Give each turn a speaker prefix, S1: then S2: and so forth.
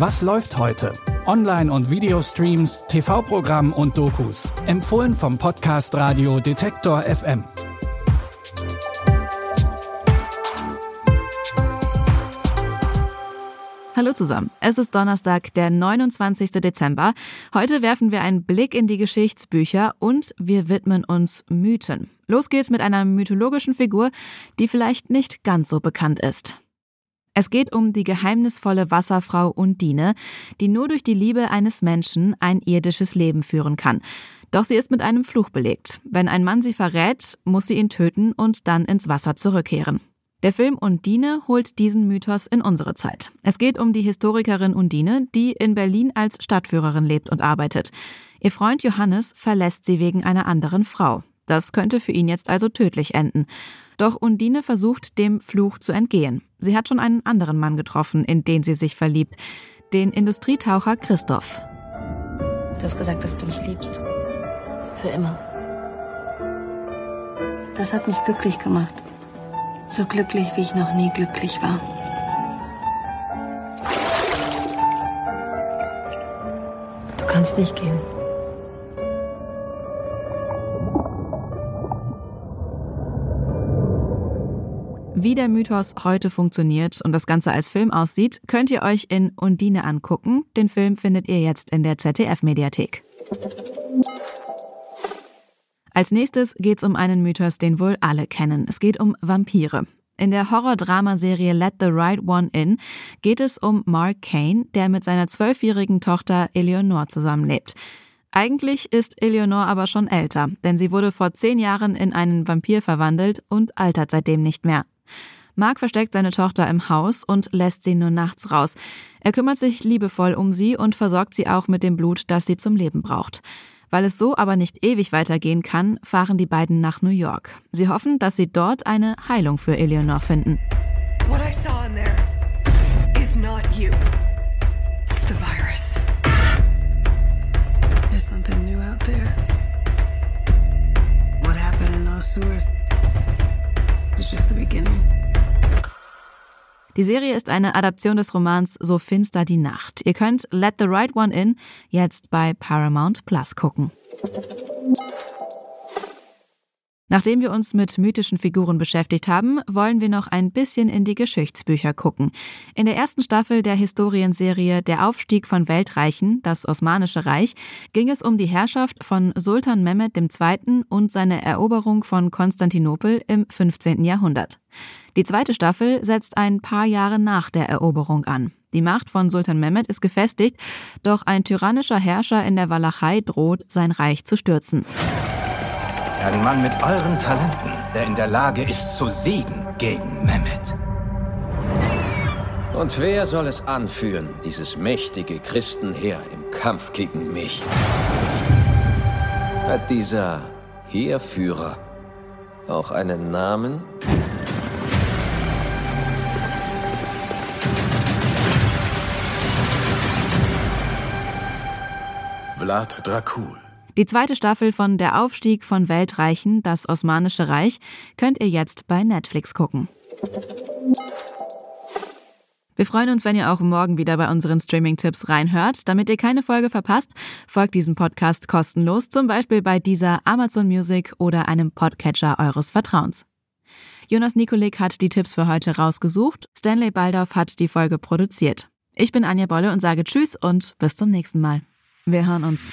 S1: Was läuft heute? Online- und Videostreams, TV-Programm und Dokus. Empfohlen vom Podcast Radio Detektor FM.
S2: Hallo zusammen. Es ist Donnerstag, der 29. Dezember. Heute werfen wir einen Blick in die Geschichtsbücher und wir widmen uns Mythen. Los geht's mit einer mythologischen Figur, die vielleicht nicht ganz so bekannt ist. Es geht um die geheimnisvolle Wasserfrau Undine, die nur durch die Liebe eines Menschen ein irdisches Leben führen kann. Doch sie ist mit einem Fluch belegt. Wenn ein Mann sie verrät, muss sie ihn töten und dann ins Wasser zurückkehren. Der Film Undine holt diesen Mythos in unsere Zeit. Es geht um die Historikerin Undine, die in Berlin als Stadtführerin lebt und arbeitet. Ihr Freund Johannes verlässt sie wegen einer anderen Frau. Das könnte für ihn jetzt also tödlich enden. Doch Undine versucht, dem Fluch zu entgehen. Sie hat schon einen anderen Mann getroffen, in den sie sich verliebt. Den Industrietaucher Christoph.
S3: Du hast gesagt, dass du mich liebst. Für immer. Das hat mich glücklich gemacht. So glücklich, wie ich noch nie glücklich war. Du kannst nicht gehen.
S2: Wie der Mythos heute funktioniert und das Ganze als Film aussieht, könnt ihr euch in Undine angucken. Den Film findet ihr jetzt in der ZDF-Mediathek. Als nächstes geht es um einen Mythos, den wohl alle kennen. Es geht um Vampire. In der Horror-Drama-Serie Let the Right One In geht es um Mark Kane, der mit seiner zwölfjährigen Tochter Eleanor zusammenlebt. Eigentlich ist Eleanor aber schon älter, denn sie wurde vor zehn Jahren in einen Vampir verwandelt und altert seitdem nicht mehr. Mark versteckt seine Tochter im Haus und lässt sie nur nachts raus. Er kümmert sich liebevoll um sie und versorgt sie auch mit dem Blut, das sie zum Leben braucht. Weil es so aber nicht ewig weitergehen kann, fahren die beiden nach New York. Sie hoffen, dass sie dort eine Heilung für Eleanor finden. What I saw in there is not you. It's the virus. There's something new out there. What happened in those sewers beginning. Die Serie ist eine Adaption des Romans So finster die Nacht. Ihr könnt Let the Right One In jetzt bei Paramount Plus gucken. Nachdem wir uns mit mythischen Figuren beschäftigt haben, wollen wir noch ein bisschen in die Geschichtsbücher gucken. In der ersten Staffel der Historienserie Der Aufstieg von Weltreichen, das Osmanische Reich, ging es um die Herrschaft von Sultan Mehmed II. und seine Eroberung von Konstantinopel im 15. Jahrhundert. Die zweite Staffel setzt ein paar Jahre nach der Eroberung an. Die Macht von Sultan Mehmed ist gefestigt, doch ein tyrannischer Herrscher in der Walachei droht, sein Reich zu stürzen.
S4: Ein Mann mit euren Talenten, der in der Lage ist zu siegen gegen Mehmet.
S5: Und wer soll es anführen, dieses mächtige Christenheer im Kampf gegen mich? Hat dieser Heerführer auch einen Namen?
S4: Vlad Dracul.
S2: Die zweite Staffel von Der Aufstieg von Weltreichen, das Osmanische Reich, könnt ihr jetzt bei Netflix gucken. Wir freuen uns, wenn ihr auch morgen wieder bei unseren Streaming-Tipps reinhört. Damit ihr keine Folge verpasst, folgt diesem Podcast kostenlos, zum Beispiel bei dieser Amazon Music oder einem Podcatcher eures Vertrauens. Jonas Nikolik hat die Tipps für heute rausgesucht. Stanley Baldorf hat die Folge produziert. Ich bin Anja Bolle und sage Tschüss und bis zum nächsten Mal. Wir hören uns.